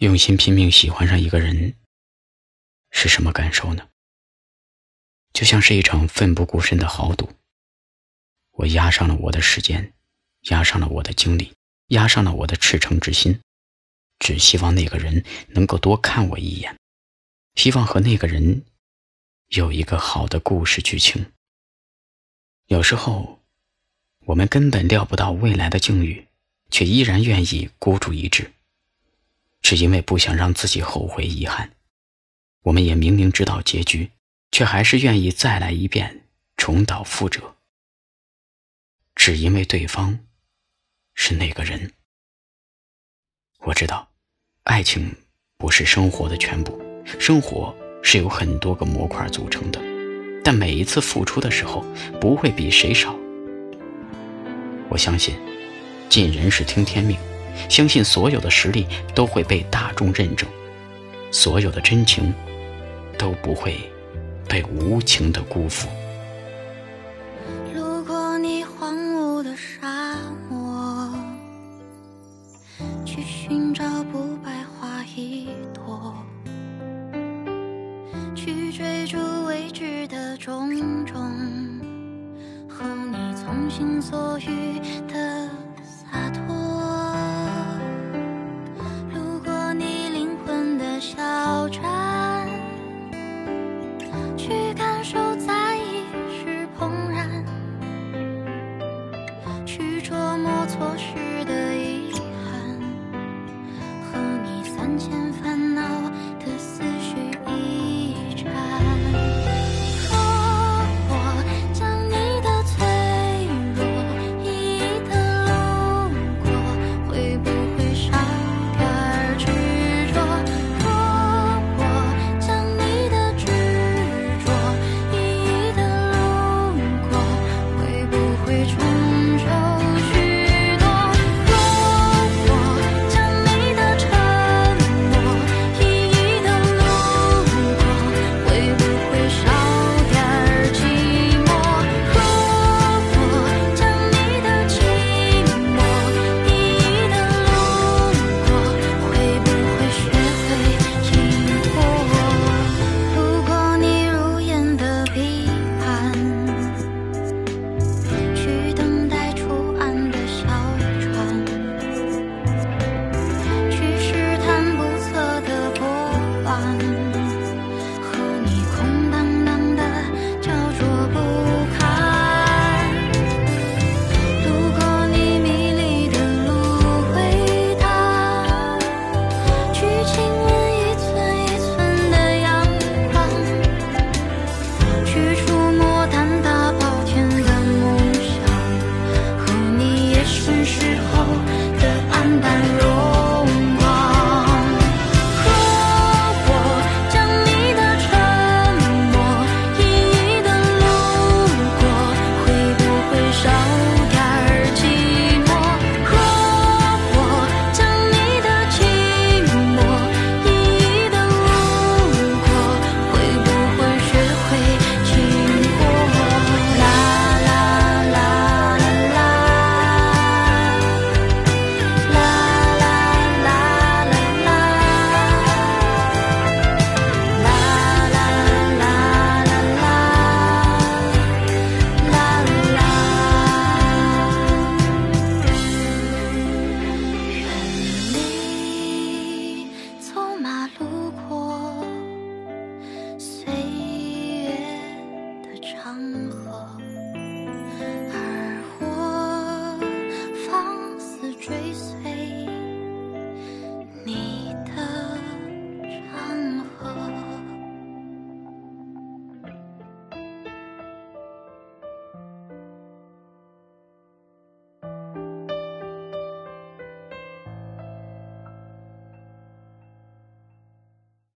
用心拼命喜欢上一个人是什么感受呢？就像是一场奋不顾身的豪赌。我押上了我的时间，押上了我的精力，押上了我的赤诚之心，只希望那个人能够多看我一眼，希望和那个人有一个好的故事剧情。有时候，我们根本料不到未来的境遇，却依然愿意孤注一掷。是因为不想让自己后悔遗憾，我们也明明知道结局，却还是愿意再来一遍，重蹈覆辙。只因为对方是那个人。我知道，爱情不是生活的全部，生活是由很多个模块组成的，但每一次付出的时候，不会比谁少。我相信，尽人事听天命。相信所有的实力都会被大众认证，所有的真情都不会被无情的辜负。路过你荒芜的沙漠，去寻找不败花一朵，去追逐未知的种种，和你从心所欲的